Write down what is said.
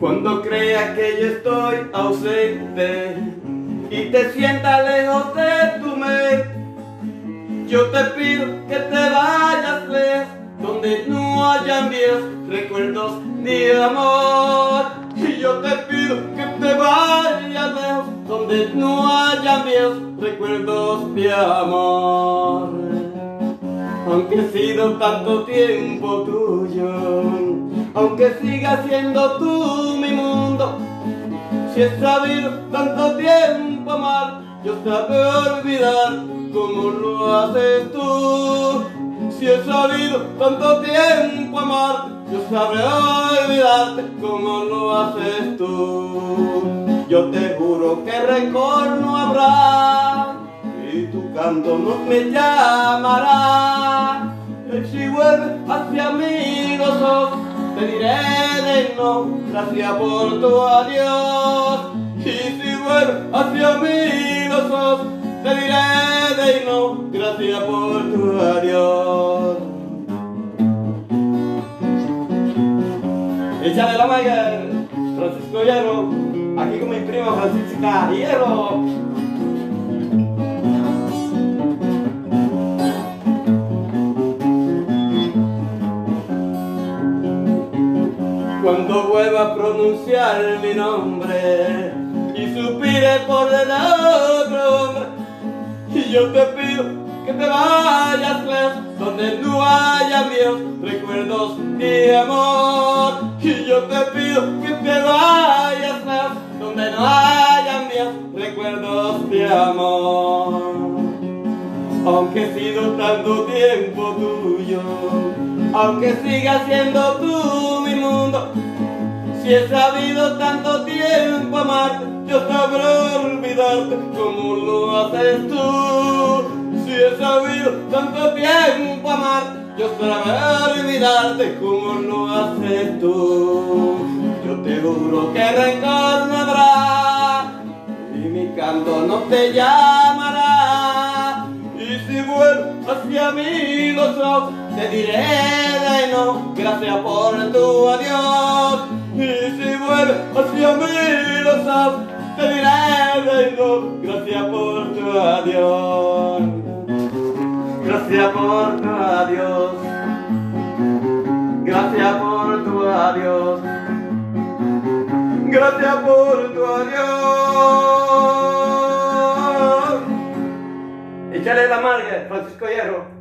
Cuando creas que yo estoy ausente y te sientas lejos de tu mente, yo te pido que te vayas lejos, donde no hayan viejos recuerdos de amor. Y yo te pido que te vayas lejos, donde no hayan viejos recuerdos de amor. Aunque he sido tanto tiempo tuyo, aunque siga siendo tú mi mundo, si he sabido tanto tiempo amar, yo sabré olvidar como lo haces tú. Si he sabido tanto tiempo amar, yo sabré olvidarte como lo haces tú. Yo te juro que rencor no habrá y tu canto no me llamará. Si vuelves hacia mí los ojos, te diré de no, gracias por tu adiós. Y si vuelves hacia mí los te diré de no, gracias por tu adiós. Échale la manga, Francisco Hierro, aquí con mi primo Francisca Hierro. Cuando vuelva a pronunciar mi nombre y suspire por el otro hombre, y yo te pido que te vayas lejos, donde no haya míos recuerdos de amor. Y yo te pido que te vayas lejos, donde no haya míos recuerdos de amor. Aunque he sido tanto tiempo tuyo, aunque siga siendo tú si he sabido tanto tiempo amarte, yo sabré olvidarte como lo haces tú. Si he sabido tanto tiempo amarte, yo sabré olvidarte como lo haces tú. Yo te juro que rencor no habrá y mi canto no te llamará. Y si vuelvo hacia mí los ojos, te diré de no, gracias por tu adiós. Y si vuelves hacia mí los ojos, te diré de no, gracias por tu adiós. Gracias por tu adiós. Gracias por tu adiós. Gracias por tu adiós. Échale la marga, Francisco Hierro.